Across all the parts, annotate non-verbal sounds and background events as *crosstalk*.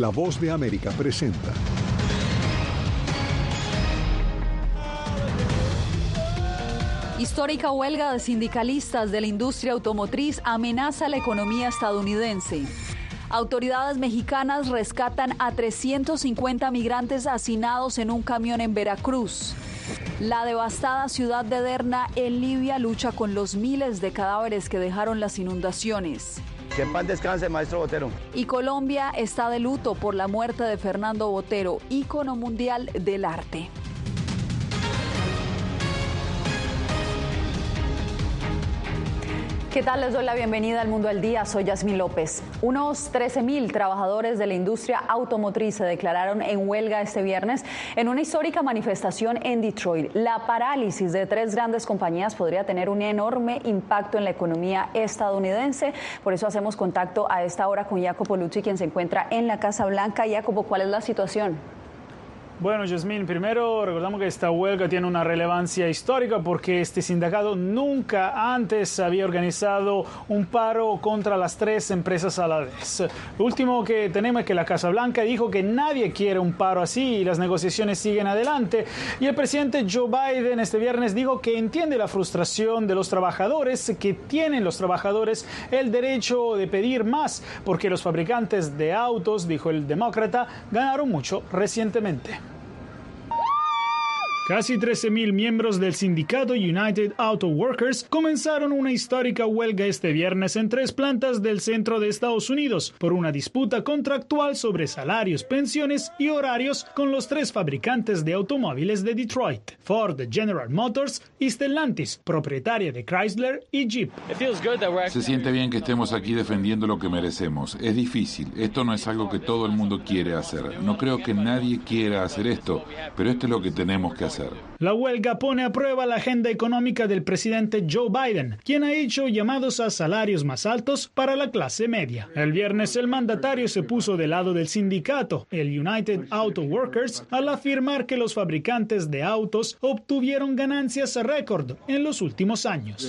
La voz de América presenta. Histórica huelga de sindicalistas de la industria automotriz amenaza la economía estadounidense. Autoridades mexicanas rescatan a 350 migrantes hacinados en un camión en Veracruz. La devastada ciudad de Derna, en Libia, lucha con los miles de cadáveres que dejaron las inundaciones. Que en paz descanse, maestro Botero. Y Colombia está de luto por la muerte de Fernando Botero, ícono mundial del arte. ¿Qué tal? Les doy la bienvenida al Mundo al Día. Soy Yasmín López. Unos 13.000 trabajadores de la industria automotriz se declararon en huelga este viernes en una histórica manifestación en Detroit. La parálisis de tres grandes compañías podría tener un enorme impacto en la economía estadounidense. Por eso hacemos contacto a esta hora con Jacopo Lucci, quien se encuentra en la Casa Blanca. Jacopo, ¿cuál es la situación? Bueno, Yasmín, primero recordamos que esta huelga tiene una relevancia histórica porque este sindicato nunca antes había organizado un paro contra las tres empresas a la vez. Lo último que tenemos es que la Casa Blanca dijo que nadie quiere un paro así y las negociaciones siguen adelante. Y el presidente Joe Biden este viernes dijo que entiende la frustración de los trabajadores, que tienen los trabajadores el derecho de pedir más porque los fabricantes de autos, dijo el demócrata, ganaron mucho recientemente. Casi 13.000 miembros del sindicato United Auto Workers comenzaron una histórica huelga este viernes en tres plantas del centro de Estados Unidos por una disputa contractual sobre salarios, pensiones y horarios con los tres fabricantes de automóviles de Detroit, Ford, General Motors y Stellantis, propietaria de Chrysler y Jeep. Se siente bien que estemos aquí defendiendo lo que merecemos. Es difícil. Esto no es algo que todo el mundo quiere hacer. No creo que nadie quiera hacer esto, pero esto es lo que tenemos que hacer. أكثر La huelga pone a prueba la agenda económica del presidente Joe Biden, quien ha hecho llamados a salarios más altos para la clase media. El viernes el mandatario se puso del lado del sindicato, el United Auto Workers, al afirmar que los fabricantes de autos obtuvieron ganancias récord en los últimos años.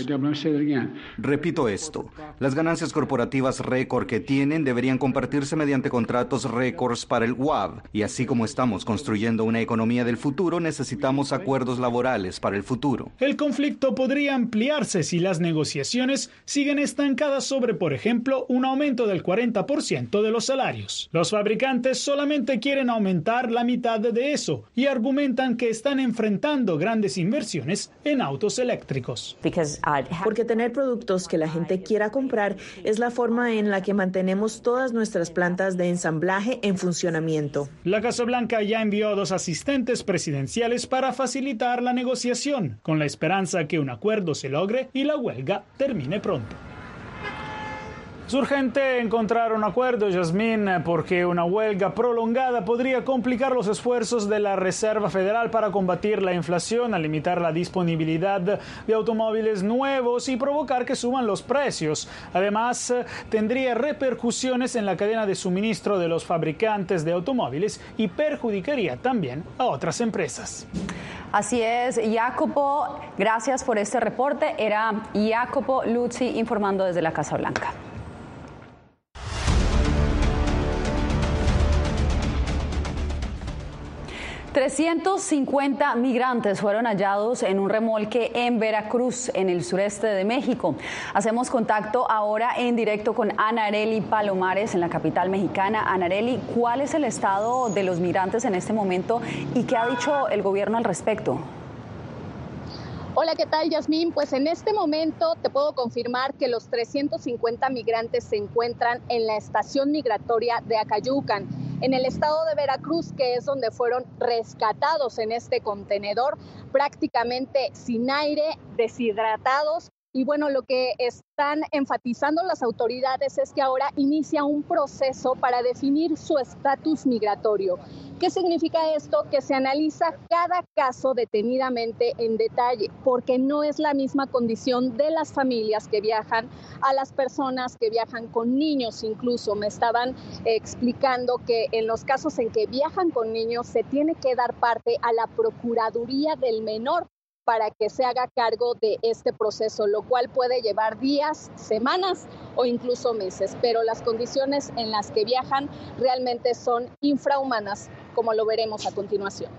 Repito esto, las ganancias corporativas récord que tienen deberían compartirse mediante contratos récords para el WAB, y así como estamos construyendo una economía del futuro, necesitamos acuerdos laborales para el futuro. El conflicto podría ampliarse si las negociaciones siguen estancadas sobre, por ejemplo, un aumento del 40% de los salarios. Los fabricantes solamente quieren aumentar la mitad de eso y argumentan que están enfrentando grandes inversiones en autos eléctricos. Porque tener productos que la gente quiera comprar es la forma en la que mantenemos todas nuestras plantas de ensamblaje en funcionamiento. La Casa Blanca ya envió a dos asistentes presidenciales para facilitar la negociación, con la esperanza que un acuerdo se logre y la huelga termine pronto. Es urgente encontrar un acuerdo, Yasmín, porque una huelga prolongada podría complicar los esfuerzos de la Reserva Federal para combatir la inflación, al limitar la disponibilidad de automóviles nuevos y provocar que suban los precios. Además, tendría repercusiones en la cadena de suministro de los fabricantes de automóviles y perjudicaría también a otras empresas. Así es, Jacopo, gracias por este reporte. Era Jacopo Luzzi informando desde la Casa Blanca. ...350 migrantes fueron hallados en un remolque en Veracruz, en el sureste de México. Hacemos contacto ahora en directo con Anareli Palomares, en la capital mexicana. Anareli, ¿cuál es el estado de los migrantes en este momento y qué ha dicho el gobierno al respecto? Hola, ¿qué tal, Yasmín? Pues en este momento te puedo confirmar que los 350 migrantes se encuentran en la estación migratoria de Acayucan, en el estado de Veracruz, que es donde fueron rescatados en este contenedor, prácticamente sin aire, deshidratados. Y bueno, lo que están enfatizando las autoridades es que ahora inicia un proceso para definir su estatus migratorio. ¿Qué significa esto? Que se analiza cada caso detenidamente en detalle, porque no es la misma condición de las familias que viajan a las personas que viajan con niños incluso. Me estaban explicando que en los casos en que viajan con niños se tiene que dar parte a la Procuraduría del Menor para que se haga cargo de este proceso, lo cual puede llevar días, semanas o incluso meses. Pero las condiciones en las que viajan realmente son infrahumanas, como lo veremos a continuación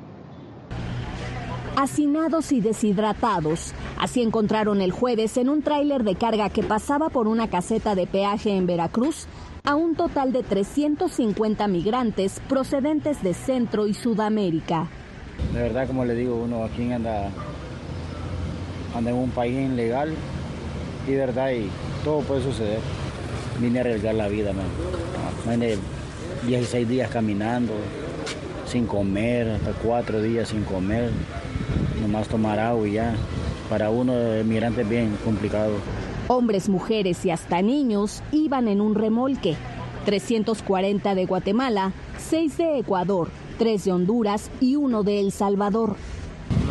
hacinados y deshidratados. Así encontraron el jueves en un tráiler de carga que pasaba por una caseta de peaje en Veracruz a un total de 350 migrantes procedentes de Centro y Sudamérica. De verdad, como le digo, uno aquí anda, anda en un país ilegal y verdad y todo puede suceder. Vine a arriesgar la vida, man. Vine 16 días caminando, sin comer, hasta cuatro días sin comer nomás tomar agua y ya. Para uno de migrante es bien complicado. Hombres, mujeres y hasta niños iban en un remolque. 340 de Guatemala, 6 de Ecuador, 3 de Honduras y 1 de El Salvador.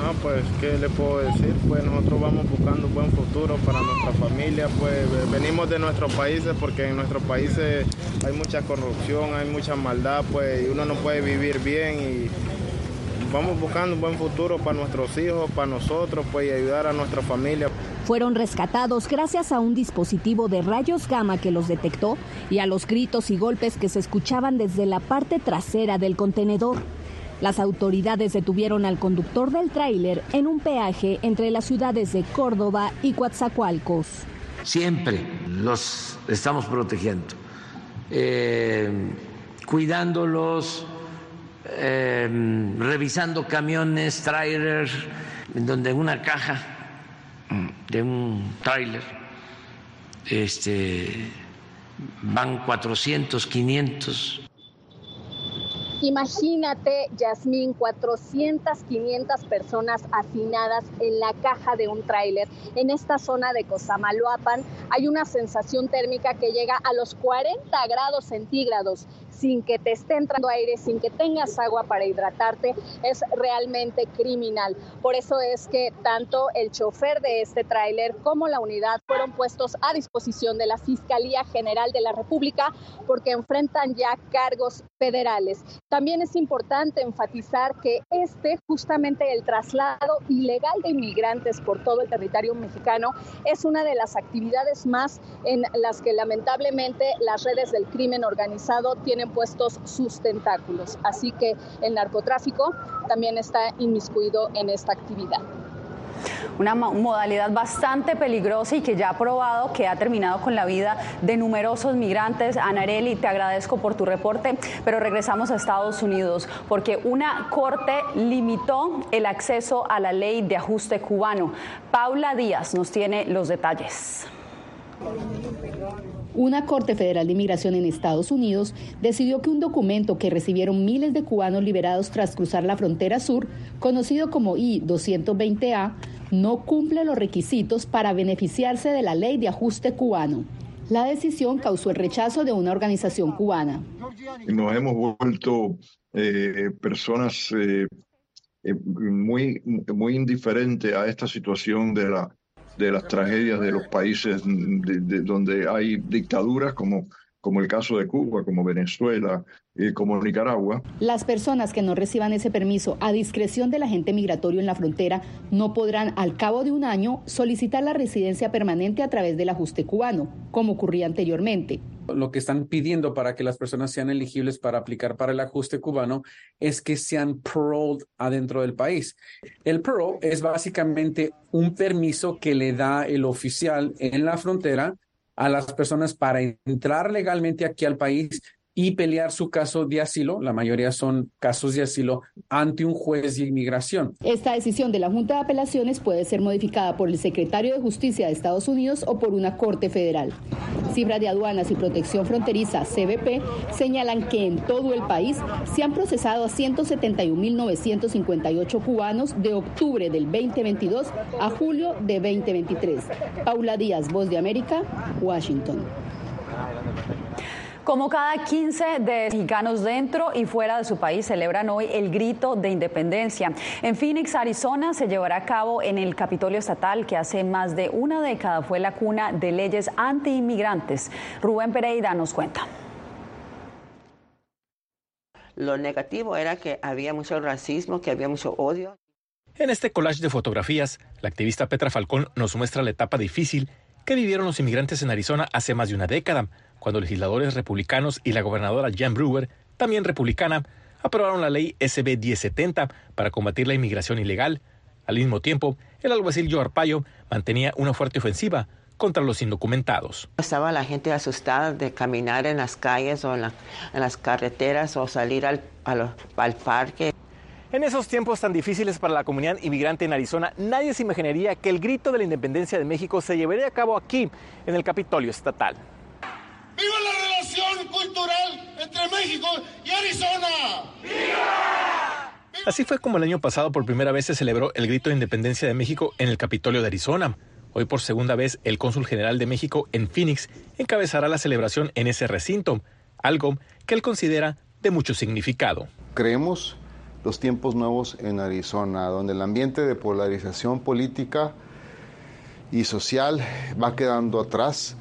No, pues, ¿qué le puedo decir? Pues nosotros vamos buscando un buen futuro para nuestra familia, pues venimos de nuestros países porque en nuestros países hay mucha corrupción, hay mucha maldad, pues uno no puede vivir bien y vamos buscando un buen futuro para nuestros hijos, para nosotros, pues y ayudar a nuestra familia. Fueron rescatados gracias a un dispositivo de rayos gamma que los detectó y a los gritos y golpes que se escuchaban desde la parte trasera del contenedor. Las autoridades detuvieron al conductor del tráiler en un peaje entre las ciudades de Córdoba y Coatzacoalcos. Siempre los estamos protegiendo, eh, cuidándolos, Em, revisando camiones, trailers, en donde en una caja de un trailer este, van 400, 500 Imagínate, Yasmín, 400, 500 personas hacinadas en la caja de un tráiler. En esta zona de Cosamaloapan hay una sensación térmica que llega a los 40 grados centígrados sin que te esté entrando aire, sin que tengas agua para hidratarte, es realmente criminal. Por eso es que tanto el chofer de este tráiler como la unidad fueron puestos a disposición de la Fiscalía General de la República porque enfrentan ya cargos federales. También es importante enfatizar que este, justamente el traslado ilegal de inmigrantes por todo el territorio mexicano, es una de las actividades más en las que lamentablemente las redes del crimen organizado tienen puestos sus tentáculos. Así que el narcotráfico también está inmiscuido en esta actividad. Una modalidad bastante peligrosa y que ya ha probado que ha terminado con la vida de numerosos migrantes. Anareli, te agradezco por tu reporte, pero regresamos a Estados Unidos porque una corte limitó el acceso a la ley de ajuste cubano. Paula Díaz nos tiene los detalles. Una Corte Federal de Inmigración en Estados Unidos decidió que un documento que recibieron miles de cubanos liberados tras cruzar la frontera sur, conocido como I-220A, no cumple los requisitos para beneficiarse de la ley de ajuste cubano. La decisión causó el rechazo de una organización cubana. Nos hemos vuelto eh, personas eh, eh, muy, muy indiferentes a esta situación de la de las tragedias de los países donde hay dictaduras como, como el caso de Cuba, como Venezuela, y como Nicaragua. Las personas que no reciban ese permiso a discreción del agente migratorio en la frontera no podrán al cabo de un año solicitar la residencia permanente a través del ajuste cubano, como ocurría anteriormente lo que están pidiendo para que las personas sean elegibles para aplicar para el ajuste cubano es que sean paroled adentro del país. El parole es básicamente un permiso que le da el oficial en la frontera a las personas para entrar legalmente aquí al país y pelear su caso de asilo, la mayoría son casos de asilo, ante un juez de inmigración. Esta decisión de la Junta de Apelaciones puede ser modificada por el secretario de Justicia de Estados Unidos o por una corte federal. Cifras de aduanas y protección fronteriza, CBP, señalan que en todo el país se han procesado a 171.958 cubanos de octubre del 2022 a julio de 2023. Paula Díaz, Voz de América, Washington. Como cada 15 de mexicanos dentro y fuera de su país celebran hoy el grito de independencia. En Phoenix, Arizona, se llevará a cabo en el Capitolio Estatal, que hace más de una década fue la cuna de leyes anti-inmigrantes. Rubén Pereira nos cuenta. Lo negativo era que había mucho racismo, que había mucho odio. En este collage de fotografías, la activista Petra Falcón nos muestra la etapa difícil que vivieron los inmigrantes en Arizona hace más de una década, cuando legisladores republicanos y la gobernadora Jan Brewer, también republicana, aprobaron la ley SB 1070 para combatir la inmigración ilegal. Al mismo tiempo, el alguacil Joe Arpaio mantenía una fuerte ofensiva contra los indocumentados. Estaba la gente asustada de caminar en las calles o en, las carreteras o salir al, al parque. En esos tiempos tan difíciles para la comunidad inmigrante en Arizona, nadie se imaginaría que el grito de la independencia de México se llevaría a cabo aquí, en el Capitolio Estatal. ¡Viva la relación cultural entre México y Arizona! ¡Viva! Así fue como el año pasado por primera vez se celebró el grito de independencia de México en el Capitolio de Arizona. Hoy por segunda vez el cónsul general de México en Phoenix encabezará la celebración en ese recinto, algo que él considera de mucho significado. Creemos los tiempos nuevos en Arizona, donde el ambiente de polarización política y social va quedando atrás.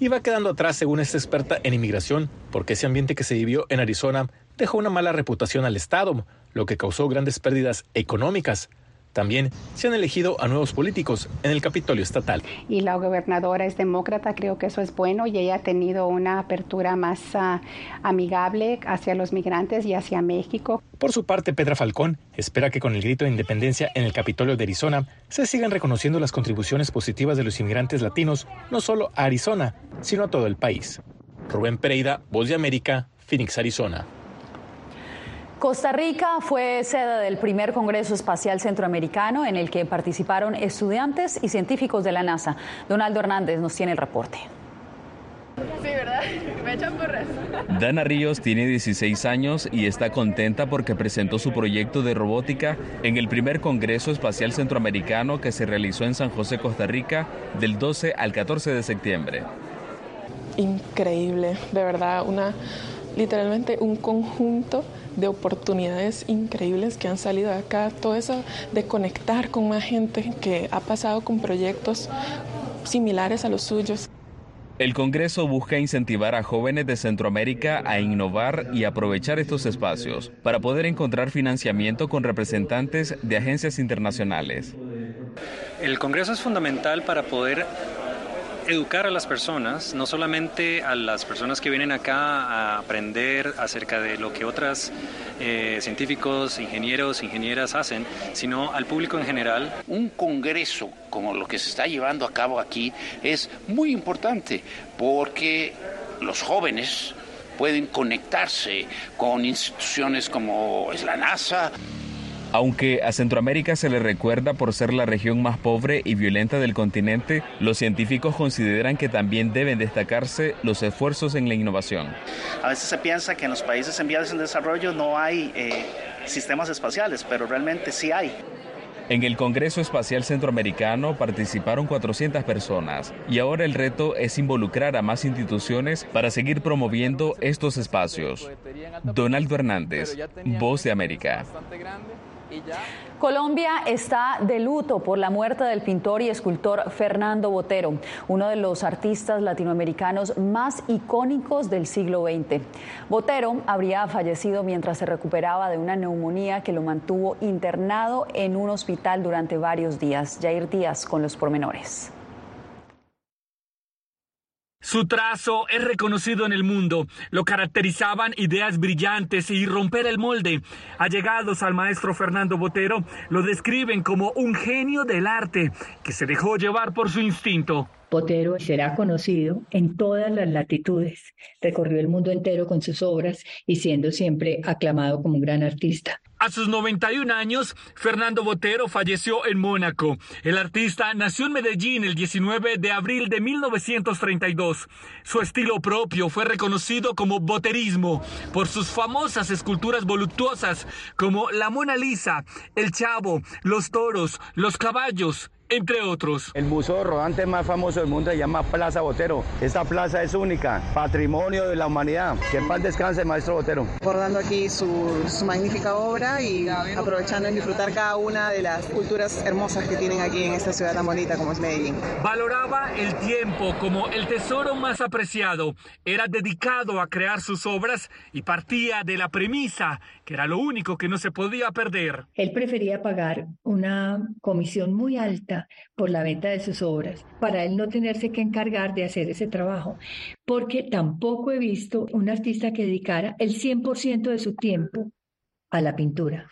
Y va quedando atrás, según esta experta en inmigración, porque ese ambiente que se vivió en Arizona dejó una mala reputación al Estado, lo que causó grandes pérdidas económicas. También se han elegido a nuevos políticos en el Capitolio Estatal. Y la gobernadora es demócrata, creo que eso es bueno y ella ha tenido una apertura más ah, amigable hacia los migrantes y hacia México. Por su parte, Pedra Falcón espera que con el grito de independencia en el Capitolio de Arizona se sigan reconociendo las contribuciones positivas de los inmigrantes latinos, no solo a Arizona, sino a todo el país. Rubén Pereira, Voz de América, Phoenix, Arizona. Costa Rica fue sede del primer Congreso Espacial Centroamericano en el que participaron estudiantes y científicos de la NASA. Donaldo Hernández nos tiene el reporte. Sí, ¿verdad? *laughs* Me echan porras. Dana Ríos tiene 16 años y está contenta porque presentó su proyecto de robótica en el primer Congreso Espacial Centroamericano que se realizó en San José, Costa Rica, del 12 al 14 de septiembre. Increíble, de verdad, una literalmente un conjunto de oportunidades increíbles que han salido de acá, todo eso de conectar con más gente que ha pasado con proyectos similares a los suyos. El Congreso busca incentivar a jóvenes de Centroamérica a innovar y aprovechar estos espacios para poder encontrar financiamiento con representantes de agencias internacionales. El Congreso es fundamental para poder educar a las personas, no solamente a las personas que vienen acá a aprender acerca de lo que otros eh, científicos, ingenieros, ingenieras hacen, sino al público en general. Un congreso como lo que se está llevando a cabo aquí es muy importante porque los jóvenes pueden conectarse con instituciones como es la NASA. Aunque a Centroamérica se le recuerda por ser la región más pobre y violenta del continente, los científicos consideran que también deben destacarse los esfuerzos en la innovación. A veces se piensa que en los países en vías de desarrollo no hay eh, sistemas espaciales, pero realmente sí hay. En el Congreso Espacial Centroamericano participaron 400 personas y ahora el reto es involucrar a más instituciones para seguir promoviendo estos espacios. Donaldo Hernández, Voz de América. Colombia está de luto por la muerte del pintor y escultor Fernando Botero, uno de los artistas latinoamericanos más icónicos del siglo XX. Botero habría fallecido mientras se recuperaba de una neumonía que lo mantuvo internado en un hospital durante varios días. Jair Díaz con los pormenores. Su trazo es reconocido en el mundo. Lo caracterizaban ideas brillantes y romper el molde. Allegados al maestro Fernando Botero lo describen como un genio del arte que se dejó llevar por su instinto. Botero será conocido en todas las latitudes. Recorrió el mundo entero con sus obras y siendo siempre aclamado como un gran artista. A sus 91 años, Fernando Botero falleció en Mónaco. El artista nació en Medellín el 19 de abril de 1932. Su estilo propio fue reconocido como boterismo por sus famosas esculturas voluptuosas como la Mona Lisa, el Chavo, los toros, los caballos entre otros. El museo rodante más famoso del mundo se llama Plaza Botero. Esta plaza es única, patrimonio de la humanidad. Que paz descanse, maestro Botero. Recordando aquí su, su magnífica obra y aprovechando en disfrutar cada una de las culturas hermosas que tienen aquí en esta ciudad tan bonita como es Medellín. Valoraba el tiempo como el tesoro más apreciado. Era dedicado a crear sus obras y partía de la premisa que era lo único que no se podía perder. Él prefería pagar una comisión muy alta por la venta de sus obras para él no tenerse que encargar de hacer ese trabajo, porque tampoco he visto un artista que dedicara el 100% de su tiempo a la pintura.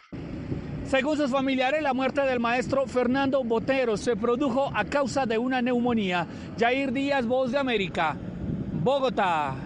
Según sus familiares, la muerte del maestro Fernando Botero se produjo a causa de una neumonía. Jair Díaz, Voz de América, Bogotá.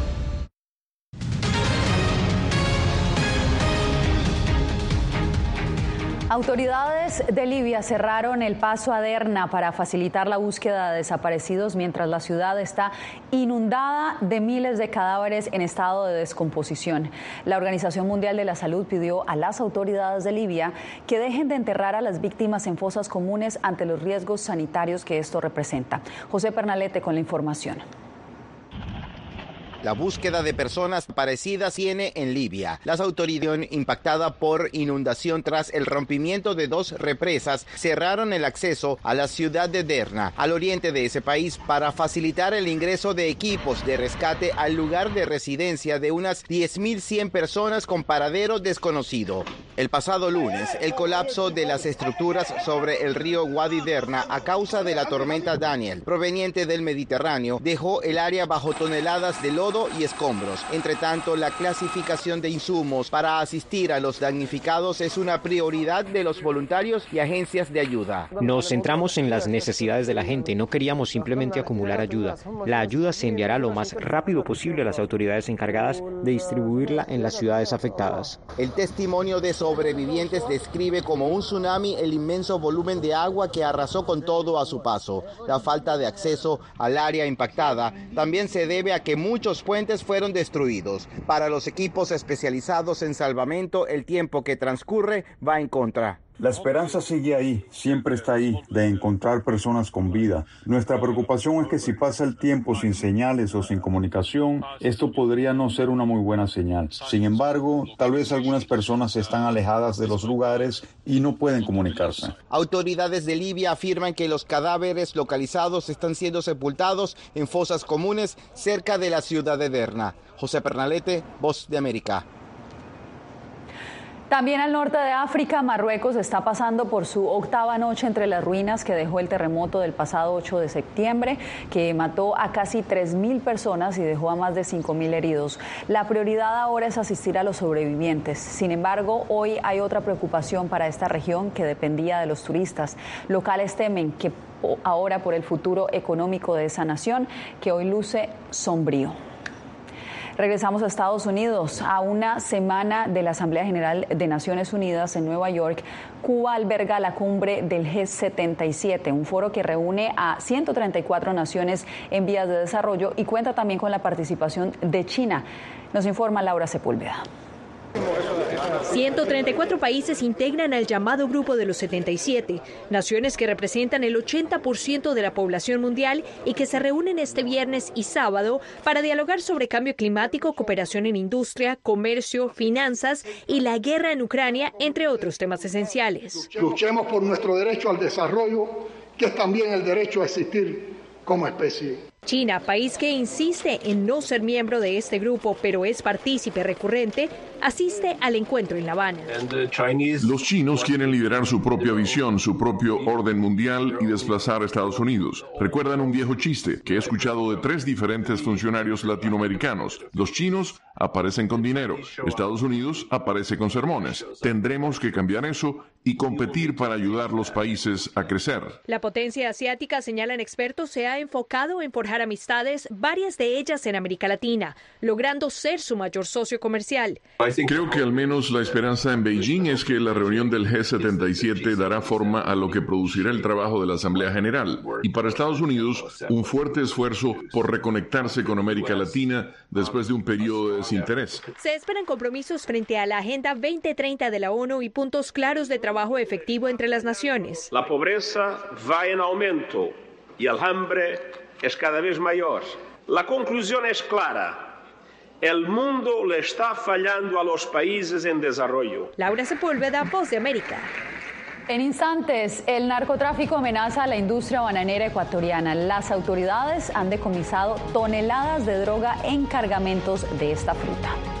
Autoridades de Libia cerraron el paso a Derna para facilitar la búsqueda de desaparecidos mientras la ciudad está inundada de miles de cadáveres en estado de descomposición. La Organización Mundial de la Salud pidió a las autoridades de Libia que dejen de enterrar a las víctimas en fosas comunes ante los riesgos sanitarios que esto representa. José Pernalete con la información. La búsqueda de personas parecidas tiene en Libia. Las autoridades impactadas por inundación tras el rompimiento de dos represas cerraron el acceso a la ciudad de Derna, al oriente de ese país, para facilitar el ingreso de equipos de rescate al lugar de residencia de unas 10.100 personas con paradero desconocido. El pasado lunes, el colapso de las estructuras sobre el río Wadi Derna a causa de la tormenta Daniel, proveniente del Mediterráneo, dejó el área bajo toneladas de lodo y escombros. Entre tanto, la clasificación de insumos para asistir a los damnificados es una prioridad de los voluntarios y agencias de ayuda. Nos centramos en las necesidades de la gente, no queríamos simplemente acumular ayuda. La ayuda se enviará lo más rápido posible a las autoridades encargadas de distribuirla en las ciudades afectadas. El testimonio de sobrevivientes describe como un tsunami el inmenso volumen de agua que arrasó con todo a su paso. La falta de acceso al área impactada también se debe a que muchos puentes fueron destruidos. Para los equipos especializados en salvamento, el tiempo que transcurre va en contra. La esperanza sigue ahí, siempre está ahí, de encontrar personas con vida. Nuestra preocupación es que si pasa el tiempo sin señales o sin comunicación, esto podría no ser una muy buena señal. Sin embargo, tal vez algunas personas están alejadas de los lugares y no pueden comunicarse. Autoridades de Libia afirman que los cadáveres localizados están siendo sepultados en fosas comunes cerca de la ciudad de Derna. José Pernalete, Voz de América. También al norte de África, Marruecos está pasando por su octava noche entre las ruinas que dejó el terremoto del pasado 8 de septiembre, que mató a casi 3.000 personas y dejó a más de 5.000 heridos. La prioridad ahora es asistir a los sobrevivientes. Sin embargo, hoy hay otra preocupación para esta región que dependía de los turistas. Locales temen que ahora por el futuro económico de esa nación, que hoy luce sombrío. Regresamos a Estados Unidos. A una semana de la Asamblea General de Naciones Unidas en Nueva York, Cuba alberga la cumbre del G77, un foro que reúne a 134 naciones en vías de desarrollo y cuenta también con la participación de China. Nos informa Laura Sepúlveda. 134 países integran al llamado Grupo de los 77, naciones que representan el 80% de la población mundial y que se reúnen este viernes y sábado para dialogar sobre cambio climático, cooperación en industria, comercio, finanzas y la guerra en Ucrania, entre otros temas esenciales. Luchemos por nuestro derecho al desarrollo, que es también el derecho a existir como especie. China, país que insiste en no ser miembro de este grupo, pero es partícipe recurrente, asiste al encuentro en La Habana. Los chinos quieren liderar su propia visión, su propio orden mundial y desplazar a Estados Unidos. Recuerdan un viejo chiste que he escuchado de tres diferentes funcionarios latinoamericanos. Los chinos aparecen con dinero, Estados Unidos aparece con sermones. Tendremos que cambiar eso y competir para ayudar a los países a crecer. La potencia asiática, señalan expertos, se ha enfocado en forjar amistades, varias de ellas en América Latina, logrando ser su mayor socio comercial. Creo que al menos la esperanza en Beijing es que la reunión del G77 dará forma a lo que producirá el trabajo de la Asamblea General. Y para Estados Unidos, un fuerte esfuerzo por reconectarse con América Latina después de un periodo de desinterés. Se esperan compromisos frente a la Agenda 2030 de la ONU y puntos claros de trabajo efectivo entre las naciones. La pobreza va en aumento y el hambre es cada vez mayor. La conclusión es clara. El mundo le está fallando a los países en desarrollo. Laura Sepúlveda, Voz de América. En instantes, el narcotráfico amenaza a la industria bananera ecuatoriana. Las autoridades han decomisado toneladas de droga en cargamentos de esta fruta.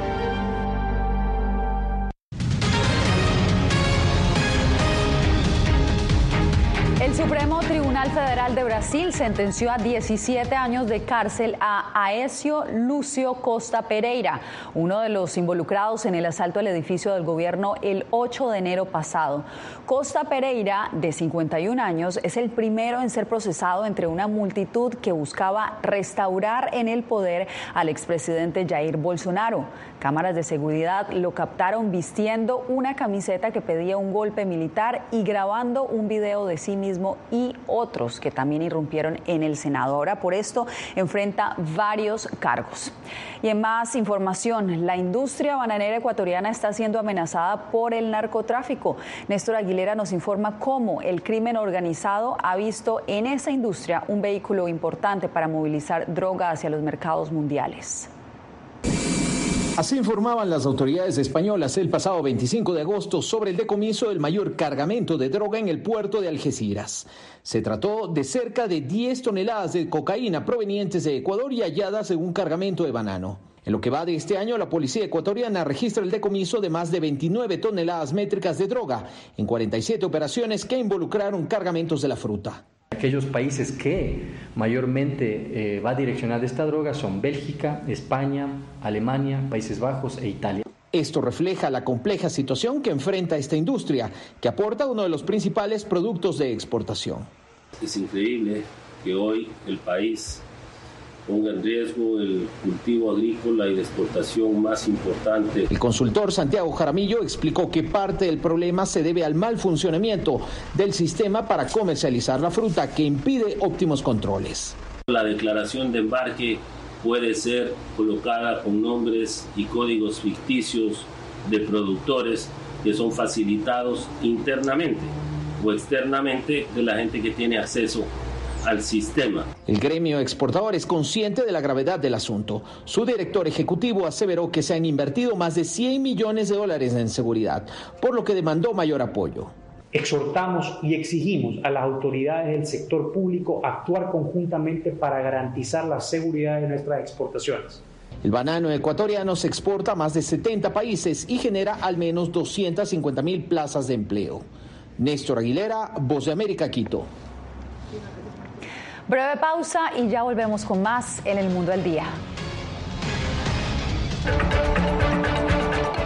Tribunal Federal de Brasil sentenció a 17 años de cárcel a Aécio Lucio Costa Pereira, uno de los involucrados en el asalto al edificio del gobierno el 8 de enero pasado. Costa Pereira, de 51 años, es el primero en ser procesado entre una multitud que buscaba restaurar en el poder al expresidente Jair Bolsonaro. Cámaras de seguridad lo captaron vistiendo una camiseta que pedía un golpe militar y grabando un video de sí mismo y otros que también irrumpieron en el Senado. Ahora por esto enfrenta varios cargos. Y en más información, la industria bananera ecuatoriana está siendo amenazada por el narcotráfico. Néstor Aguilera nos informa cómo el crimen organizado ha visto en esa industria un vehículo importante para movilizar droga hacia los mercados mundiales. Así informaban las autoridades españolas el pasado 25 de agosto sobre el decomiso del mayor cargamento de droga en el puerto de Algeciras. Se trató de cerca de 10 toneladas de cocaína provenientes de Ecuador y halladas en un cargamento de banano. En lo que va de este año, la policía ecuatoriana registra el decomiso de más de 29 toneladas métricas de droga en 47 operaciones que involucraron cargamentos de la fruta. Aquellos países que mayormente eh, va direccionada esta droga son Bélgica, España, Alemania, Países Bajos e Italia. Esto refleja la compleja situación que enfrenta esta industria, que aporta uno de los principales productos de exportación. Es increíble que hoy el país ponga en riesgo el cultivo agrícola y de exportación más importante. El consultor Santiago Jaramillo explicó que parte del problema se debe al mal funcionamiento del sistema para comercializar la fruta que impide óptimos controles. La declaración de embarque puede ser colocada con nombres y códigos ficticios de productores que son facilitados internamente o externamente de la gente que tiene acceso al sistema. El gremio exportador es consciente de la gravedad del asunto. Su director ejecutivo aseveró que se han invertido más de 100 millones de dólares en seguridad, por lo que demandó mayor apoyo. Exhortamos y exigimos a las autoridades del sector público a actuar conjuntamente para garantizar la seguridad de nuestras exportaciones. El banano ecuatoriano se exporta a más de 70 países y genera al menos 250 mil plazas de empleo. Néstor Aguilera, Voz de América, Quito. Breve pausa y ya volvemos con más en el mundo al día.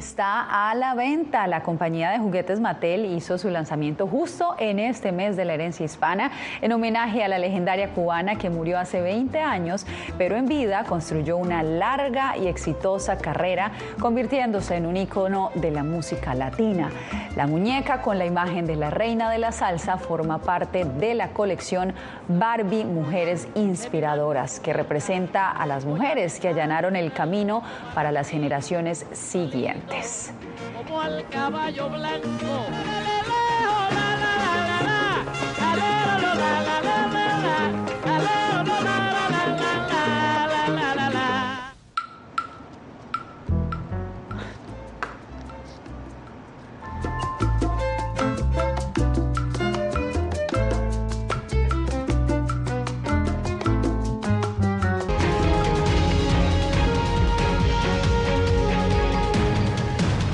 está a la venta. La compañía de juguetes Mattel hizo su lanzamiento justo en este mes de la herencia hispana en homenaje a la legendaria cubana que murió hace 20 años, pero en vida construyó una larga y exitosa carrera, convirtiéndose en un icono de la música latina. La muñeca con la imagen de la reina de la salsa forma parte de la colección Barbie Mujeres Inspiradoras, que representa a las mujeres que allanaron el camino para las generaciones siguientes. Como al caballo blanco.